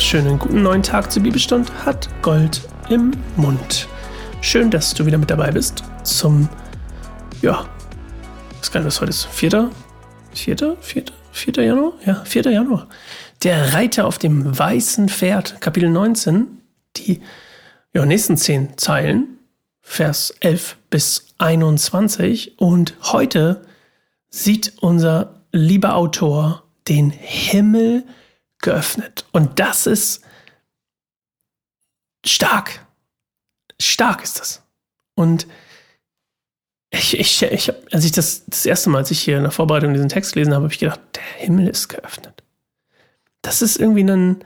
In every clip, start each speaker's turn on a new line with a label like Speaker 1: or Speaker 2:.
Speaker 1: wunderschönen guten neuen Tag zur Bibelstund hat Gold im Mund. Schön, dass du wieder mit dabei bist zum, ja, was kann das heute ist? 4. 4. 4. 4. Januar? Ja, 4. Januar. Der Reiter auf dem weißen Pferd, Kapitel 19, die ja, nächsten 10 Zeilen, Vers 11 bis 21. Und heute sieht unser lieber Autor den Himmel geöffnet. Und das ist stark. Stark ist das. Und ich, ich, ich, als ich das das erste Mal, als ich hier in der Vorbereitung diesen Text gelesen habe, habe ich gedacht, der Himmel ist geöffnet. Das ist irgendwie ein,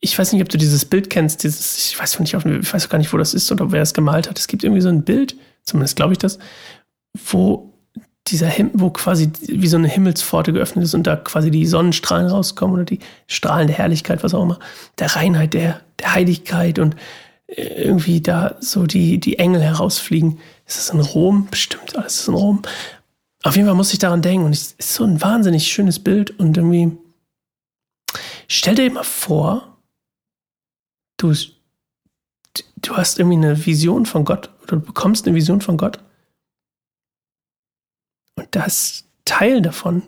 Speaker 1: ich weiß nicht, ob du dieses Bild kennst, dieses, ich weiß nicht, ich weiß gar nicht, wo das ist oder wer es gemalt hat. Es gibt irgendwie so ein Bild, zumindest glaube ich das, wo dieser Himmel, wo quasi wie so eine Himmelspforte geöffnet ist und da quasi die Sonnenstrahlen rauskommen oder die Strahlen der Herrlichkeit, was auch immer, der Reinheit, der, der Heiligkeit und äh, irgendwie da so die, die Engel herausfliegen. Ist das in Rom? Bestimmt, alles ist in Rom. Auf jeden Fall muss ich daran denken und es ist so ein wahnsinnig schönes Bild und irgendwie stell dir mal vor, du, du hast irgendwie eine Vision von Gott oder du bekommst eine Vision von Gott und das Teil davon,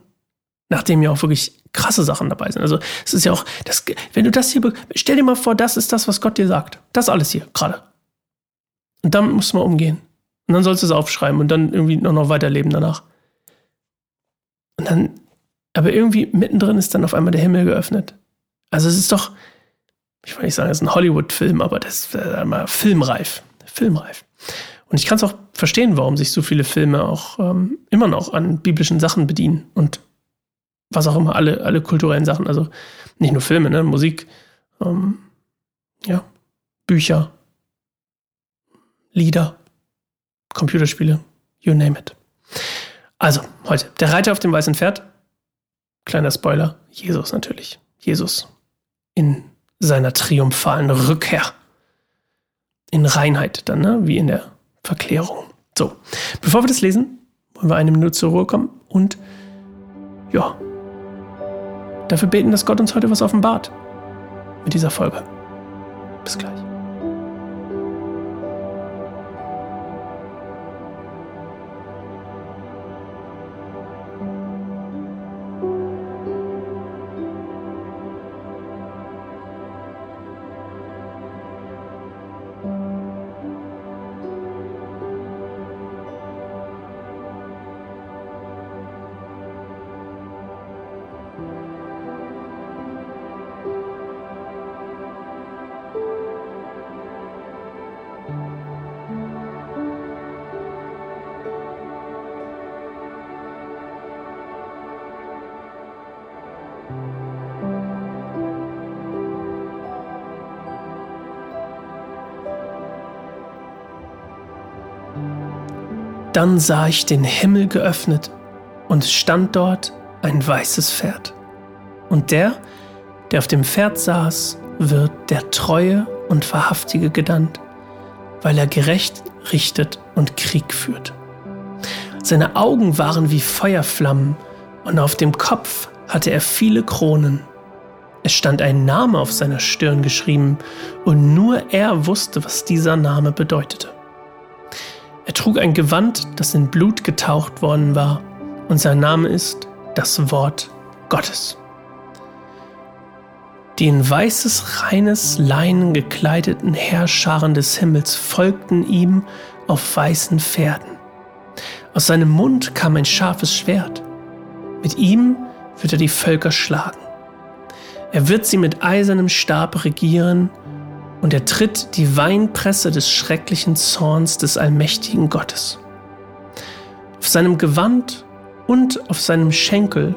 Speaker 1: nachdem ja auch wirklich krasse Sachen dabei sind. Also es ist ja auch, das, wenn du das hier, stell dir mal vor, das ist das, was Gott dir sagt. Das alles hier, gerade. Und damit musst du mal umgehen. Und dann sollst du es aufschreiben und dann irgendwie noch, noch weiterleben danach. Und dann, aber irgendwie mittendrin ist dann auf einmal der Himmel geöffnet. Also es ist doch, ich will nicht sagen, es ist ein Hollywood-Film, aber das ist äh, filmreif. Filmreif. Und ich kann es auch verstehen, warum sich so viele Filme auch ähm, immer noch an biblischen Sachen bedienen und was auch immer, alle, alle kulturellen Sachen. Also nicht nur Filme, ne? Musik, ähm, ja, Bücher, Lieder, Computerspiele, you name it. Also, heute, der Reiter auf dem weißen Pferd. Kleiner Spoiler, Jesus natürlich. Jesus in seiner triumphalen Rückkehr. In Reinheit dann, ne? wie in der Verklärung. So, bevor wir das lesen, wollen wir eine Minute zur Ruhe kommen und ja, dafür beten, dass Gott uns heute was offenbart mit dieser Folge. Bis gleich. Dann sah ich den Himmel geöffnet und stand dort ein weißes Pferd. Und der, der auf dem Pferd saß, wird der Treue und Wahrhaftige genannt, weil er gerecht richtet und Krieg führt. Seine Augen waren wie Feuerflammen und auf dem Kopf hatte er viele Kronen. Es stand ein Name auf seiner Stirn geschrieben und nur er wusste, was dieser Name bedeutete. Er trug ein Gewand, das in Blut getaucht worden war, und sein Name ist das Wort Gottes. Die in weißes, reines Leinen gekleideten Herrscharen des Himmels folgten ihm auf weißen Pferden. Aus seinem Mund kam ein scharfes Schwert. Mit ihm wird er die Völker schlagen. Er wird sie mit eisernem Stab regieren und er tritt die Weinpresse des schrecklichen Zorns des allmächtigen Gottes. Auf seinem Gewand und auf seinem Schenkel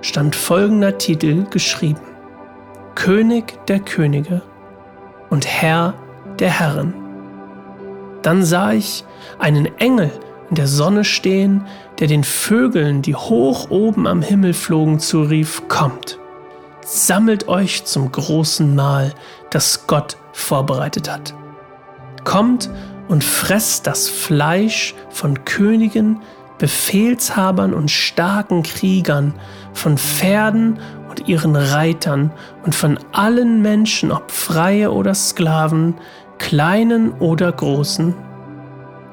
Speaker 1: stand folgender Titel geschrieben. König der Könige und Herr der Herren. Dann sah ich einen Engel in der Sonne stehen, der den Vögeln, die hoch oben am Himmel flogen, zurief, kommt, sammelt euch zum großen Mahl, das Gott vorbereitet hat. Kommt und fresst das Fleisch von Königen, Befehlshabern und starken Kriegern, von Pferden und ihren Reitern und von allen Menschen, ob freie oder Sklaven, kleinen oder großen.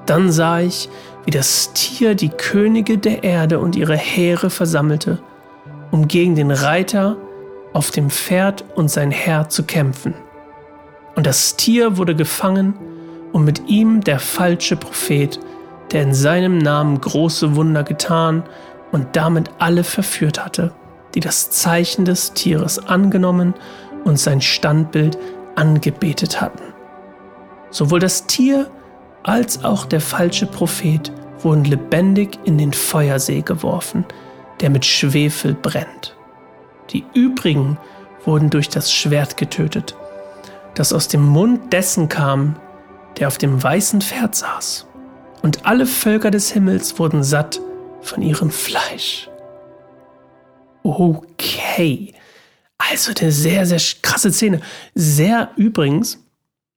Speaker 1: Dann sah ich, wie das Tier die Könige der Erde und ihre Heere versammelte, um gegen den Reiter auf dem Pferd und sein Herr zu kämpfen. Und das Tier wurde gefangen und mit ihm der falsche Prophet, der in seinem Namen große Wunder getan und damit alle verführt hatte, die das Zeichen des Tieres angenommen und sein Standbild angebetet hatten. Sowohl das Tier als auch der falsche Prophet wurden lebendig in den Feuersee geworfen, der mit Schwefel brennt. Die übrigen wurden durch das Schwert getötet, das aus dem Mund dessen kam, der auf dem weißen Pferd saß. Und alle Völker des Himmels wurden satt von ihrem Fleisch. Okay. Also eine sehr, sehr krasse Szene. Sehr übrigens,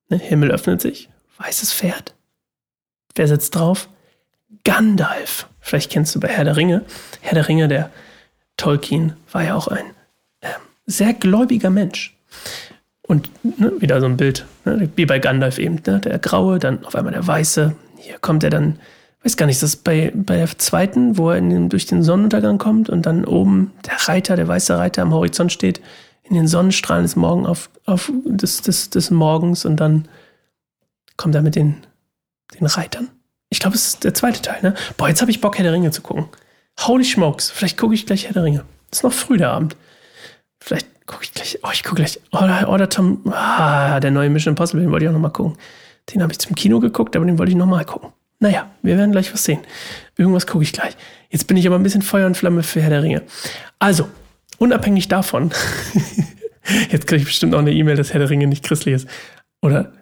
Speaker 1: ne, Himmel öffnet sich, weißes Pferd. Wer sitzt drauf? Gandalf. Vielleicht kennst du bei Herr der Ringe. Herr der Ringe, der Tolkien, war ja auch ein äh, sehr gläubiger Mensch. Und ne, wieder so ein Bild, ne, wie bei Gandalf eben, ne, der graue, dann auf einmal der weiße. Hier kommt er dann weiß gar nicht, ist das bei, bei der zweiten, wo er den, durch den Sonnenuntergang kommt und dann oben der Reiter, der weiße Reiter am Horizont steht, in den Sonnenstrahlen des Morgen auf, auf des, des, des Morgens und dann kommt er mit den, den Reitern. Ich glaube, es ist der zweite Teil, ne? Boah, jetzt habe ich Bock, Herr der Ringe zu gucken. Holy smokes, vielleicht gucke ich gleich Herr der Ringe. Ist noch früh der Abend. Vielleicht gucke ich gleich, oh, ich gucke gleich, oder, oder Tom, ah, der neue Mission Impossible, den wollte ich auch nochmal gucken. Den habe ich zum Kino geguckt, aber den wollte ich nochmal gucken. Naja, wir werden gleich was sehen. Irgendwas gucke ich gleich. Jetzt bin ich aber ein bisschen Feuer und Flamme für Herr der Ringe. Also, unabhängig davon, jetzt kriege ich bestimmt auch eine E-Mail, dass Herr der Ringe nicht christlich ist. Oder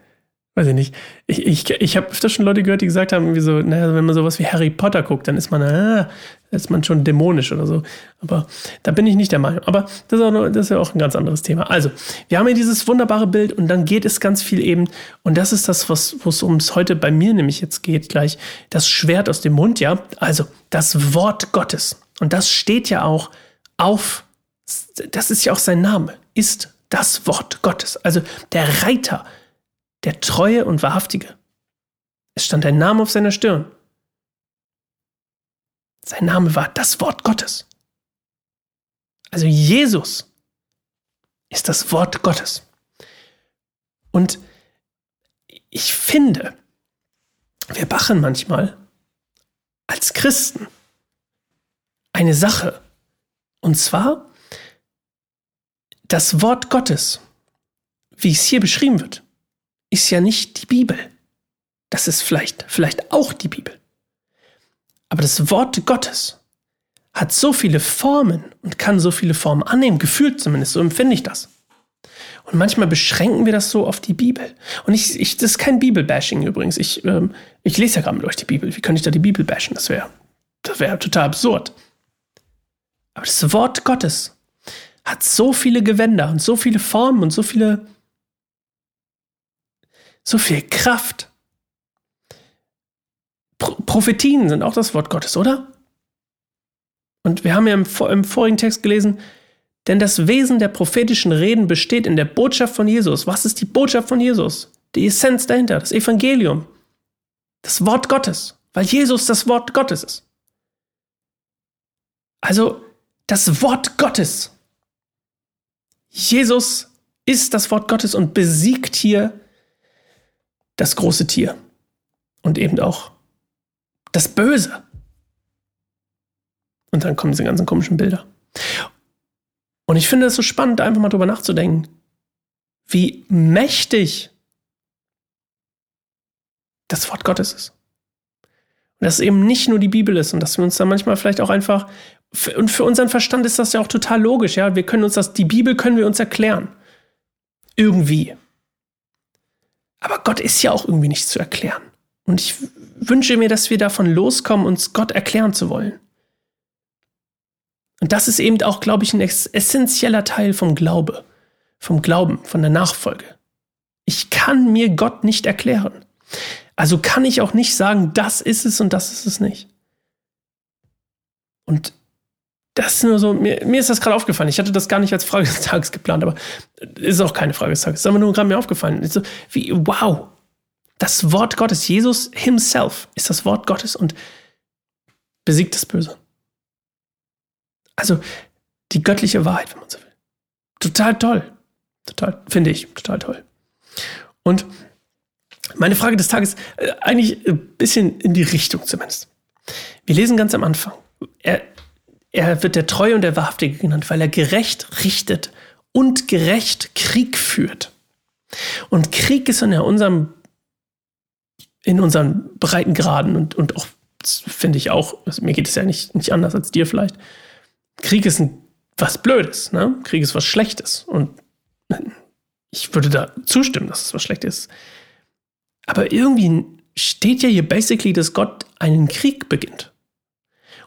Speaker 1: weiß ich nicht. Ich, ich, ich habe öfter schon Leute gehört, die gesagt haben, so, naja, wenn man sowas wie Harry Potter guckt, dann ist man, ah, ist man schon dämonisch oder so. Aber da bin ich nicht der Meinung. Aber das ist, auch das ist ja auch ein ganz anderes Thema. Also, wir haben hier dieses wunderbare Bild und dann geht es ganz viel eben, und das ist das, was, wo es ums heute bei mir nämlich jetzt geht, gleich, das Schwert aus dem Mund, ja. Also, das Wort Gottes. Und das steht ja auch auf, das ist ja auch sein Name, ist das Wort Gottes. Also, der Reiter der Treue und Wahrhaftige. Es stand ein Name auf seiner Stirn. Sein Name war das Wort Gottes. Also Jesus ist das Wort Gottes. Und ich finde, wir bachen manchmal als Christen eine Sache. Und zwar das Wort Gottes, wie es hier beschrieben wird ist ja nicht die Bibel. Das ist vielleicht, vielleicht auch die Bibel. Aber das Wort Gottes hat so viele Formen und kann so viele Formen annehmen, gefühlt zumindest, so empfinde ich das. Und manchmal beschränken wir das so auf die Bibel. Und ich, ich das ist kein Bibelbashing übrigens. Ich, ähm, ich lese ja gerade mit euch die Bibel. Wie könnte ich da die Bibel bashen? Das wäre das wär total absurd. Aber das Wort Gottes hat so viele Gewänder und so viele Formen und so viele so viel Kraft. Pro Prophetien sind auch das Wort Gottes, oder? Und wir haben ja im, im vorigen Text gelesen, denn das Wesen der prophetischen Reden besteht in der Botschaft von Jesus. Was ist die Botschaft von Jesus? Die Essenz dahinter, das Evangelium, das Wort Gottes, weil Jesus das Wort Gottes ist. Also das Wort Gottes. Jesus ist das Wort Gottes und besiegt hier das große Tier und eben auch das Böse. Und dann kommen diese ganzen komischen Bilder. Und ich finde es so spannend, einfach mal drüber nachzudenken, wie mächtig das Wort Gottes ist. Und dass es eben nicht nur die Bibel ist und dass wir uns da manchmal vielleicht auch einfach, und für unseren Verstand ist das ja auch total logisch, ja. Wir können uns das, die Bibel können wir uns erklären. Irgendwie. Aber Gott ist ja auch irgendwie nicht zu erklären. Und ich wünsche mir, dass wir davon loskommen, uns Gott erklären zu wollen. Und das ist eben auch, glaube ich, ein essentieller Teil vom Glaube, vom Glauben, von der Nachfolge. Ich kann mir Gott nicht erklären. Also kann ich auch nicht sagen, das ist es und das ist es nicht. Und das ist nur so, mir, mir ist das gerade aufgefallen. Ich hatte das gar nicht als Frage des Tages geplant, aber ist auch keine Frage des Tages. Das ist aber nur gerade mir aufgefallen. So, wie, wow, das Wort Gottes, Jesus himself ist das Wort Gottes und besiegt das Böse. Also die göttliche Wahrheit, wenn man so will. Total toll. Total, finde ich, total toll. Und meine Frage des Tages, äh, eigentlich ein bisschen in die Richtung zumindest. Wir lesen ganz am Anfang. Er, er wird der Treue und der Wahrhaftige genannt, weil er gerecht richtet und gerecht Krieg führt. Und Krieg ist in unserem, in unseren Breitengraden und, und auch, finde ich auch, also mir geht es ja nicht, nicht anders als dir vielleicht. Krieg ist ein, was Blödes, ne? Krieg ist was Schlechtes. Und ich würde da zustimmen, dass es was Schlechtes ist. Aber irgendwie steht ja hier basically, dass Gott einen Krieg beginnt.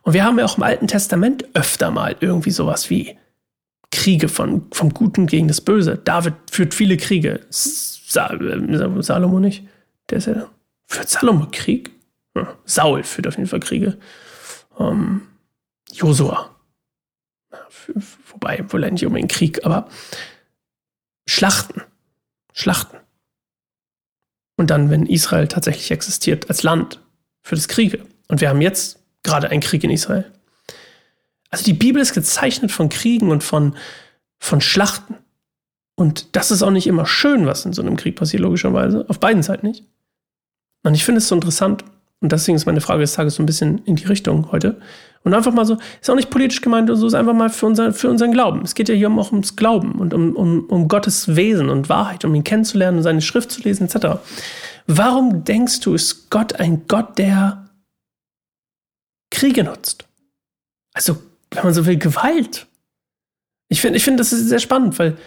Speaker 1: Und wir haben ja auch im Alten Testament öfter mal irgendwie sowas wie Kriege von, vom Guten gegen das Böse. David führt viele Kriege. Sa äh, Salomo nicht. Der ist ja. Führt Salomo Krieg? Ja. Saul führt auf jeden Fall Kriege. Ähm, Josua. Wobei, wohl nicht unbedingt Krieg, aber Schlachten. Schlachten. Und dann, wenn Israel tatsächlich existiert als Land, für das Kriege. Und wir haben jetzt gerade ein Krieg in Israel. Also die Bibel ist gezeichnet von Kriegen und von, von Schlachten. Und das ist auch nicht immer schön, was in so einem Krieg passiert, logischerweise. Auf beiden Seiten nicht. Und ich finde es so interessant. Und deswegen ist meine Frage des Tages so ein bisschen in die Richtung heute. Und einfach mal so, ist auch nicht politisch gemeint oder so, ist einfach mal für, unser, für unseren Glauben. Es geht ja hier auch ums Glauben und um, um, um Gottes Wesen und Wahrheit, um ihn kennenzulernen und seine Schrift zu lesen, etc. Warum denkst du, ist Gott ein Gott, der Kriege nutzt. Also, wenn man so will, Gewalt. Ich finde, ich find, das ist sehr spannend, weil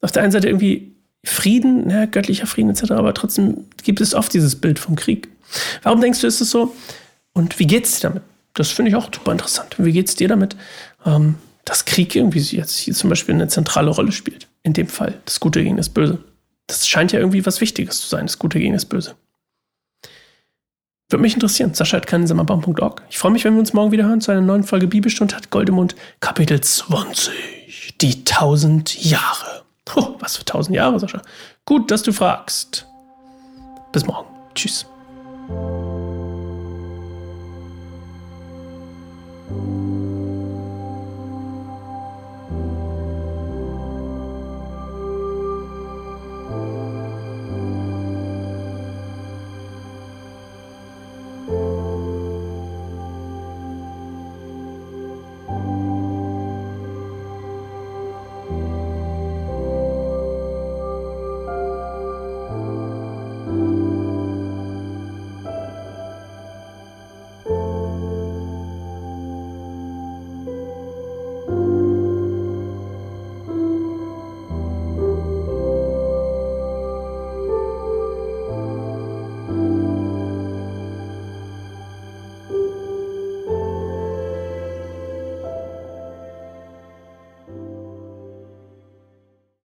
Speaker 1: auf der einen Seite irgendwie Frieden, ja, göttlicher Frieden etc., aber trotzdem gibt es oft dieses Bild vom Krieg. Warum denkst du, ist es so? Und wie geht es dir damit? Das finde ich auch super interessant. Wie geht es dir damit, ähm, dass Krieg irgendwie jetzt hier zum Beispiel eine zentrale Rolle spielt? In dem Fall das Gute gegen das Böse. Das scheint ja irgendwie was Wichtiges zu sein, das Gute gegen das Böse. Würde mich interessieren. Sascha hat keinen Sammerbaum.org. Ich freue mich, wenn wir uns morgen wieder hören zu einer neuen Folge Bibelstunde hat Goldemund, Kapitel 20. Die tausend Jahre. Oh, was für tausend Jahre, Sascha. Gut, dass du fragst. Bis morgen. Tschüss.